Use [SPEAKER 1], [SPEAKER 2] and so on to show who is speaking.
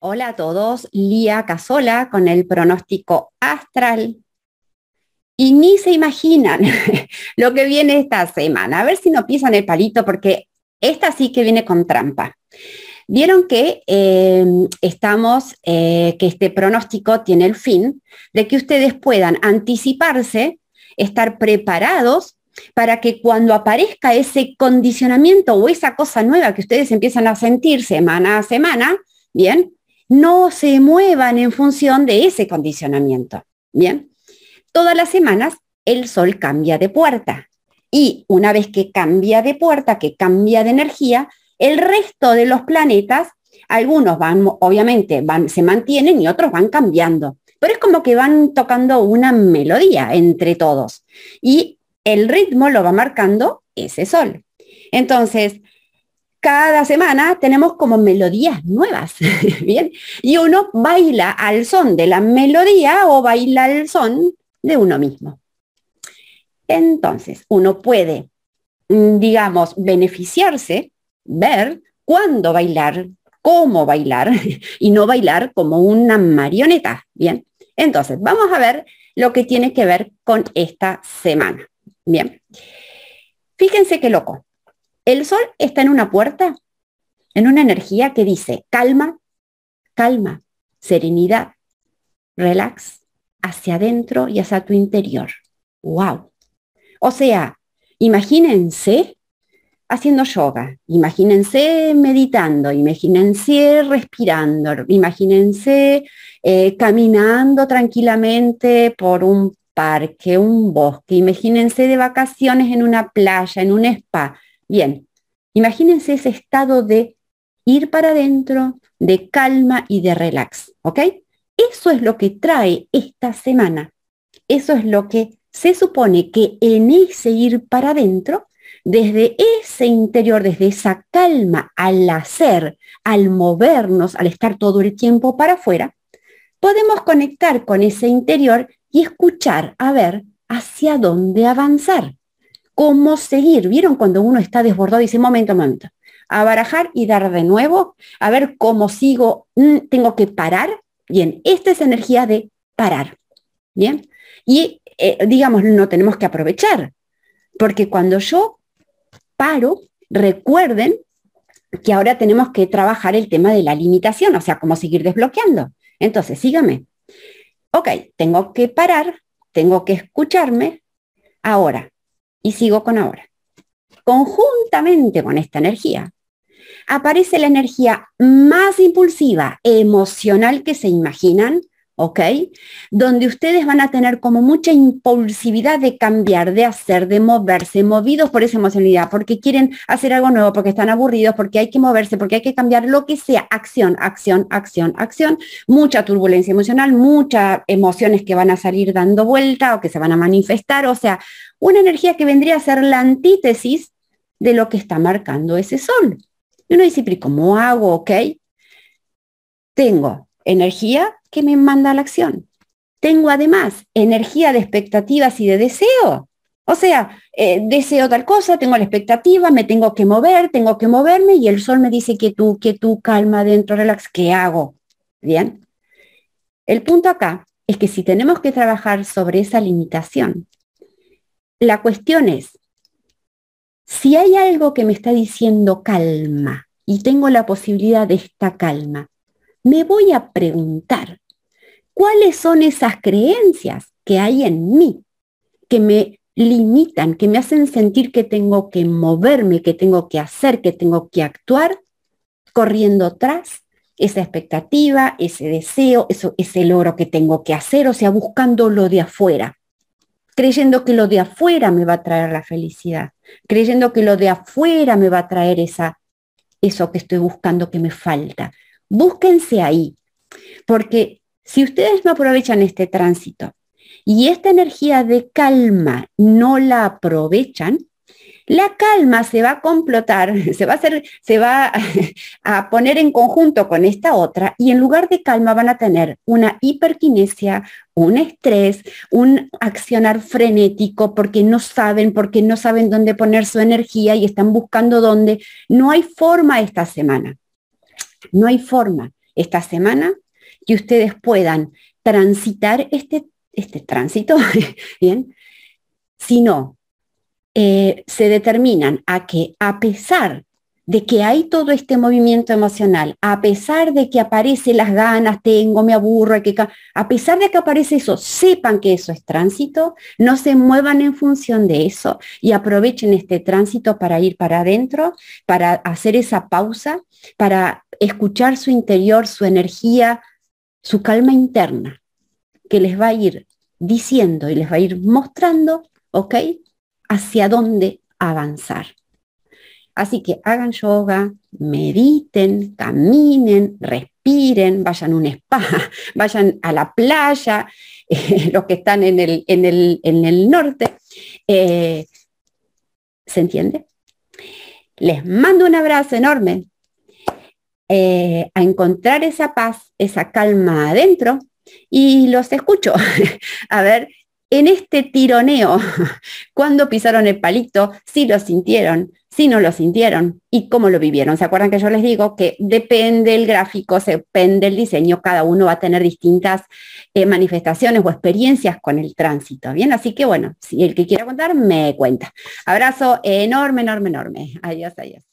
[SPEAKER 1] Hola a todos, Lía Casola con el pronóstico astral. Y ni se imaginan lo que viene esta semana. A ver si no pisan el palito porque esta sí que viene con trampa. Vieron que em, estamos, eh, que este pronóstico tiene el fin de que ustedes puedan anticiparse, estar preparados para que cuando aparezca ese condicionamiento o esa cosa nueva que ustedes empiezan a sentir semana a semana, bien, no se muevan en función de ese condicionamiento. Bien, todas las semanas el sol cambia de puerta y una vez que cambia de puerta, que cambia de energía, el resto de los planetas, algunos van, obviamente, van, se mantienen y otros van cambiando. Pero es como que van tocando una melodía entre todos. Y el ritmo lo va marcando ese sol. Entonces, cada semana tenemos como melodías nuevas, ¿bien? Y uno baila al son de la melodía o baila al son de uno mismo. Entonces, uno puede, mm, digamos, beneficiarse, ver cuándo bailar, cómo bailar y no bailar como una marioneta, ¿bien? Entonces, vamos a ver lo que tiene que ver con esta semana, ¿bien? Fíjense qué loco. El sol está en una puerta, en una energía que dice calma, calma, serenidad, relax, hacia adentro y hacia tu interior. ¡Wow! O sea, imagínense haciendo yoga, imagínense meditando, imagínense respirando, imagínense eh, caminando tranquilamente por un parque, un bosque, imagínense de vacaciones en una playa, en un spa, Bien, imagínense ese estado de ir para adentro, de calma y de relax, ¿ok? Eso es lo que trae esta semana. Eso es lo que se supone que en ese ir para adentro, desde ese interior, desde esa calma al hacer, al movernos, al estar todo el tiempo para afuera, podemos conectar con ese interior y escuchar a ver hacia dónde avanzar cómo seguir. ¿Vieron cuando uno está desbordado y dice, momento, momento, a barajar y dar de nuevo, a ver cómo sigo, mm, tengo que parar? Bien, esta es energía de parar. Bien, y eh, digamos, no tenemos que aprovechar, porque cuando yo paro, recuerden que ahora tenemos que trabajar el tema de la limitación, o sea, cómo seguir desbloqueando. Entonces, sígame. Ok, tengo que parar, tengo que escucharme. Ahora, y sigo con ahora. Conjuntamente con esta energía, aparece la energía más impulsiva, emocional que se imaginan, ¿ok? Donde ustedes van a tener como mucha impulsividad de cambiar, de hacer, de moverse, movidos por esa emocionalidad, porque quieren hacer algo nuevo, porque están aburridos, porque hay que moverse, porque hay que cambiar lo que sea, acción, acción, acción, acción, mucha turbulencia emocional, muchas emociones que van a salir dando vuelta o que se van a manifestar, o sea, una energía que vendría a ser la antítesis de lo que está marcando ese sol. Y uno dice, pero ¿cómo hago? ¿Ok? Tengo energía que me manda a la acción. Tengo además energía de expectativas y de deseo. O sea, eh, deseo tal cosa, tengo la expectativa, me tengo que mover, tengo que moverme y el sol me dice que tú, que tú, calma dentro, relax, ¿qué hago? Bien. El punto acá es que si tenemos que trabajar sobre esa limitación, la cuestión es, si hay algo que me está diciendo calma y tengo la posibilidad de esta calma, me voy a preguntar, ¿cuáles son esas creencias que hay en mí que me limitan, que me hacen sentir que tengo que moverme, que tengo que hacer, que tengo que actuar, corriendo atrás esa expectativa, ese deseo, eso, ese logro que tengo que hacer, o sea, buscando lo de afuera, creyendo que lo de afuera me va a traer la felicidad, creyendo que lo de afuera me va a traer esa, eso que estoy buscando que me falta búsquense ahí, porque si ustedes no aprovechan este tránsito y esta energía de calma no la aprovechan, la calma se va a complotar, se va a hacer, se va a poner en conjunto con esta otra y en lugar de calma van a tener una hiperquinesia, un estrés, un accionar frenético porque no saben, porque no saben dónde poner su energía y están buscando dónde. No hay forma esta semana. No hay forma. esta semana que ustedes puedan transitar este, este tránsito, ¿bien? Si no, eh, se determinan a que a pesar de que hay todo este movimiento emocional, a pesar de que aparecen las ganas, tengo, me aburro, que, a pesar de que aparece eso, sepan que eso es tránsito, no se muevan en función de eso y aprovechen este tránsito para ir para adentro, para hacer esa pausa, para escuchar su interior, su energía, su calma interna, que les va a ir diciendo y les va a ir mostrando, ¿ok? Hacia dónde avanzar. Así que hagan yoga, mediten, caminen, respiren, vayan a un spa, vayan a la playa, los que están en el, en el, norte. Eh, ¿Se entiende? Les mando un abrazo enorme. Eh, a encontrar esa paz, esa calma adentro y los escucho. a ver, en este tironeo, cuando pisaron el palito, si lo sintieron, si no lo sintieron y cómo lo vivieron. ¿Se acuerdan que yo les digo que depende el gráfico, depende el diseño, cada uno va a tener distintas eh, manifestaciones o experiencias con el tránsito? Bien, así que bueno, si el que quiera contar, me cuenta. Abrazo enorme, enorme, enorme. Adiós, adiós.